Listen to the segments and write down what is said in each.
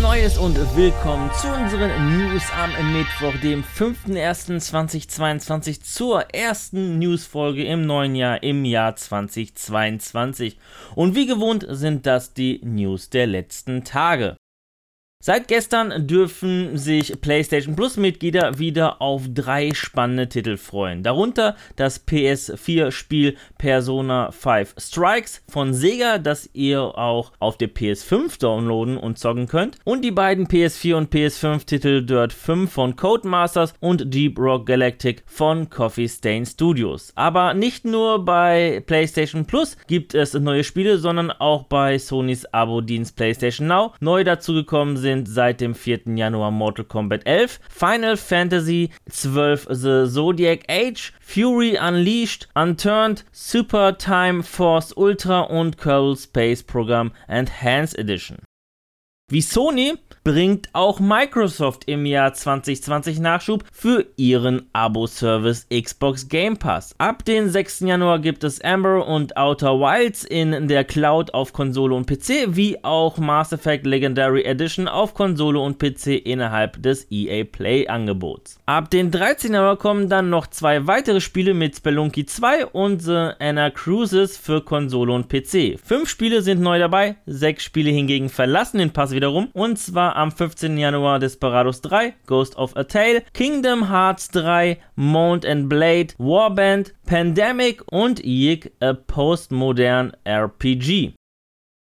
Neues und willkommen zu unseren News am Mittwoch, dem 5.01.2022, zur ersten Newsfolge im neuen Jahr, im Jahr 2022. Und wie gewohnt sind das die News der letzten Tage. Seit gestern dürfen sich PlayStation Plus Mitglieder wieder auf drei spannende Titel freuen. Darunter das PS4-Spiel Persona 5 Strikes von Sega, das ihr auch auf der PS5 downloaden und zocken könnt. Und die beiden PS4 und PS5-Titel Dirt 5 von Codemasters und Deep Rock Galactic von Coffee Stain Studios. Aber nicht nur bei PlayStation Plus gibt es neue Spiele, sondern auch bei Sonys Abo-Dienst PlayStation Now. Neu dazugekommen sind sind seit dem 4. Januar Mortal Kombat 11, Final Fantasy 12 The Zodiac Age, Fury Unleashed, Unturned, Super Time Force Ultra und Kerbal Space Program Enhanced Edition. Wie Sony bringt auch Microsoft im Jahr 2020 Nachschub für ihren Abo-Service Xbox Game Pass. Ab dem 6. Januar gibt es Amber und Outer Wilds in der Cloud auf Konsole und PC, wie auch Mass Effect Legendary Edition auf Konsole und PC innerhalb des EA Play Angebots. Ab dem 13. Januar kommen dann noch zwei weitere Spiele mit Spelunky 2 und The Anna Cruises für Konsole und PC. Fünf Spiele sind neu dabei, sechs Spiele hingegen verlassen den Pass wiederum und zwar am 15. Januar Desperados 3, Ghost of a Tale, Kingdom Hearts 3, Mount and Blade, Warband, Pandemic und Yig a Postmodern RPG.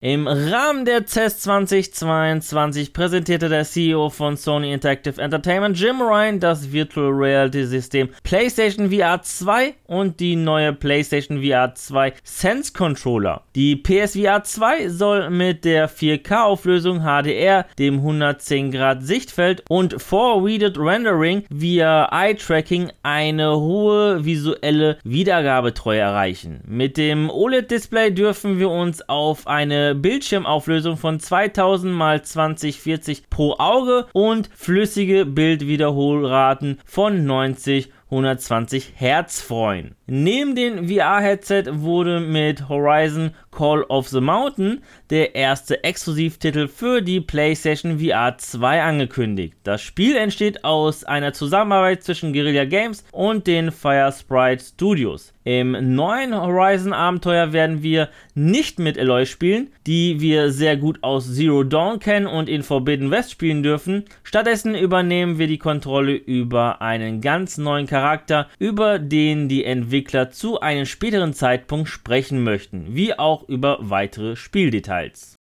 Im Rahmen der CES 2022 präsentierte der CEO von Sony Interactive Entertainment Jim Ryan das Virtual Reality System PlayStation VR 2 und die neue PlayStation VR 2 Sense Controller. Die PSVR 2 soll mit der 4K Auflösung HDR, dem 110 Grad Sichtfeld und Forwarded Rendering via Eye Tracking eine hohe visuelle Wiedergabetreue erreichen. Mit dem OLED Display dürfen wir uns auf eine Bildschirmauflösung von 2000 x 2040 pro Auge und flüssige Bildwiederholraten von 90 120 Hertz freuen. Neben dem VR-Headset wurde mit Horizon Call of the Mountain der erste Exklusivtitel für die PlayStation VR 2 angekündigt. Das Spiel entsteht aus einer Zusammenarbeit zwischen Guerrilla Games und den Fire Sprite Studios. Im neuen Horizon-Abenteuer werden wir nicht mit Aloy spielen, die wir sehr gut aus Zero Dawn kennen und in Forbidden West spielen dürfen. Stattdessen übernehmen wir die Kontrolle über einen ganz neuen Charakter, über den die Entwickler zu einem späteren Zeitpunkt sprechen möchten, wie auch über weitere Spieldetails.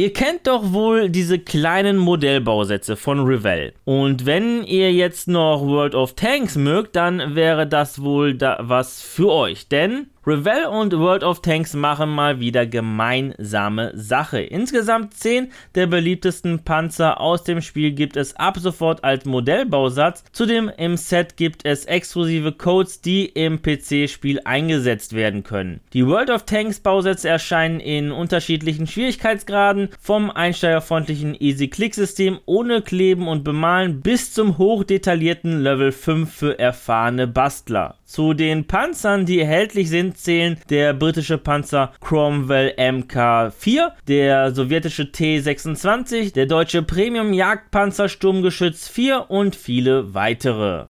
Ihr kennt doch wohl diese kleinen Modellbausätze von Revell. Und wenn ihr jetzt noch World of Tanks mögt, dann wäre das wohl da was für euch. Denn Revell und World of Tanks machen mal wieder gemeinsame Sache. Insgesamt 10 der beliebtesten Panzer aus dem Spiel gibt es ab sofort als Modellbausatz. Zudem im Set gibt es exklusive Codes, die im PC-Spiel eingesetzt werden können. Die World of Tanks Bausätze erscheinen in unterschiedlichen Schwierigkeitsgraden, vom einsteigerfreundlichen Easy-Click-System ohne Kleben und Bemalen bis zum hochdetaillierten Level 5 für erfahrene Bastler. Zu den Panzern, die erhältlich sind, zählen der britische Panzer Cromwell Mk4, der sowjetische T26, der deutsche Premium Jagdpanzer Sturmgeschütz 4 und viele weitere.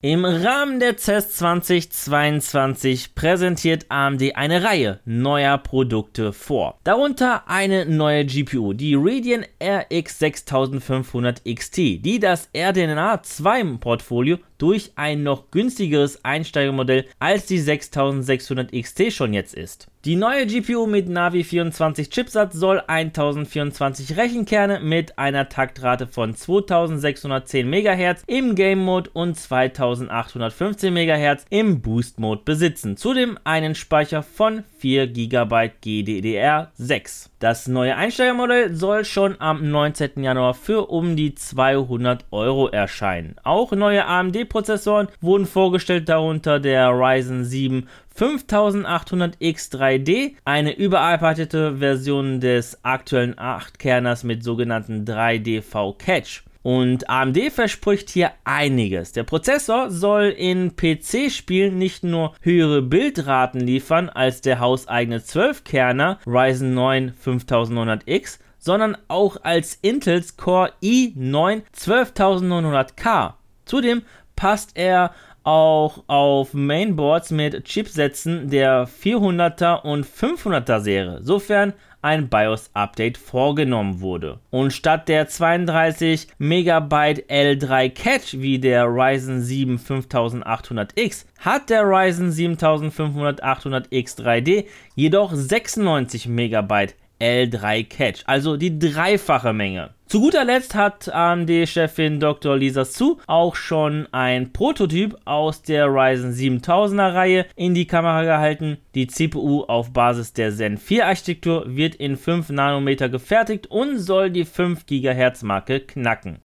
Im Rahmen der CES 2022 präsentiert AMD eine Reihe neuer Produkte vor. Darunter eine neue GPU, die Radeon RX 6500 XT, die das RDNA 2 Portfolio durch ein noch günstigeres Einsteigermodell als die 6600 XT schon jetzt ist. Die neue GPU mit Navi 24 Chipsatz soll 1024 Rechenkerne mit einer Taktrate von 2610 MHz im Game Mode und 2815 MHz im Boost Mode besitzen. Zudem einen Speicher von 4 GB GDDR6. Das neue Einsteigermodell soll schon am 19. Januar für um die 200 Euro erscheinen. Auch neue AMD-Prozessoren wurden vorgestellt, darunter der Ryzen 7 5800X3D, eine überarbeitete Version des aktuellen 8-Kerners mit sogenannten 3DV Catch. Und AMD verspricht hier einiges. Der Prozessor soll in PC-Spielen nicht nur höhere Bildraten liefern als der hauseigene 12-Kerner Ryzen 9 5900X, sondern auch als Intels Core i9 12900K. Zudem passt er auch auf Mainboards mit Chipsätzen der 400er und 500er Serie, sofern ein BIOS-Update vorgenommen wurde. Und statt der 32 MB L3 Cache wie der Ryzen 7 5800X hat der Ryzen 7500-800X 3D jedoch 96 MB L3 Cache, also die dreifache Menge. Zu guter Letzt hat AMD-Chefin Dr. Lisa Su auch schon ein Prototyp aus der Ryzen 7000er Reihe in die Kamera gehalten. Die CPU auf Basis der Zen 4 Architektur wird in 5 Nanometer gefertigt und soll die 5 GHz Marke knacken.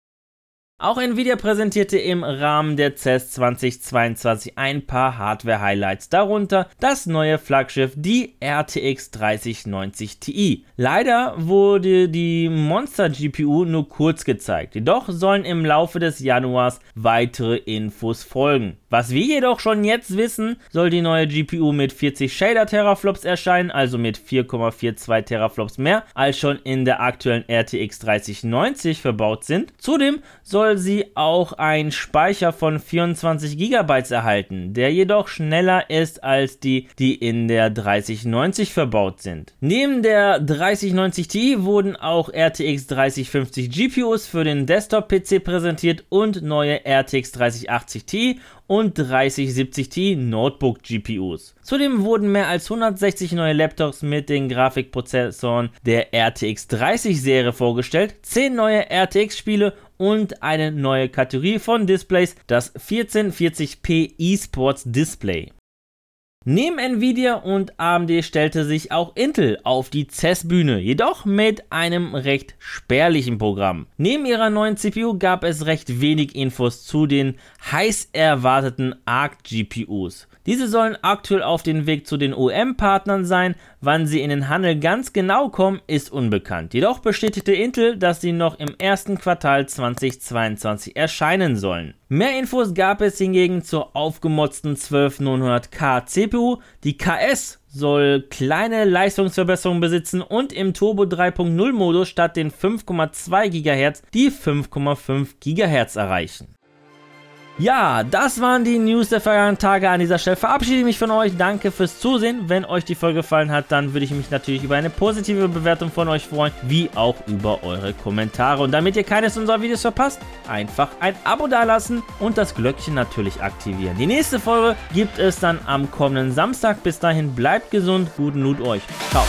Auch Nvidia präsentierte im Rahmen der CES 2022 ein paar Hardware-Highlights, darunter das neue Flaggschiff, die RTX 3090 Ti. Leider wurde die Monster GPU nur kurz gezeigt, jedoch sollen im Laufe des Januars weitere Infos folgen. Was wir jedoch schon jetzt wissen, soll die neue GPU mit 40 Shader Teraflops erscheinen, also mit 4,42 Teraflops mehr als schon in der aktuellen RTX 3090 verbaut sind. Zudem soll sie auch einen Speicher von 24 GB erhalten, der jedoch schneller ist als die, die in der 3090 verbaut sind. Neben der 3090 Ti wurden auch RTX 3050 GPUs für den Desktop-PC präsentiert und neue RTX 3080 Ti und 3070 Ti Notebook GPUs. Zudem wurden mehr als 160 neue Laptops mit den Grafikprozessoren der RTX 30 Serie vorgestellt, 10 neue RTX Spiele und eine neue Kategorie von Displays, das 1440p eSports Display. Neben Nvidia und AMD stellte sich auch Intel auf die CES-Bühne, jedoch mit einem recht spärlichen Programm. Neben ihrer neuen CPU gab es recht wenig Infos zu den heiß erwarteten ARC-GPUs. Diese sollen aktuell auf dem Weg zu den OEM-Partnern sein. Wann sie in den Handel ganz genau kommen, ist unbekannt. Jedoch bestätigte Intel, dass sie noch im ersten Quartal 2022 erscheinen sollen. Mehr Infos gab es hingegen zur aufgemotzten 12900K CPU. Die KS soll kleine Leistungsverbesserungen besitzen und im Turbo 3.0 Modus statt den 5,2 GHz die 5,5 GHz erreichen. Ja, das waren die News der vergangenen Tage. An dieser Stelle verabschiede ich mich von euch. Danke fürs Zusehen. Wenn euch die Folge gefallen hat, dann würde ich mich natürlich über eine positive Bewertung von euch freuen, wie auch über eure Kommentare. Und damit ihr keines unserer Videos verpasst, einfach ein Abo dalassen und das Glöckchen natürlich aktivieren. Die nächste Folge gibt es dann am kommenden Samstag. Bis dahin bleibt gesund, guten Loot euch. Ciao.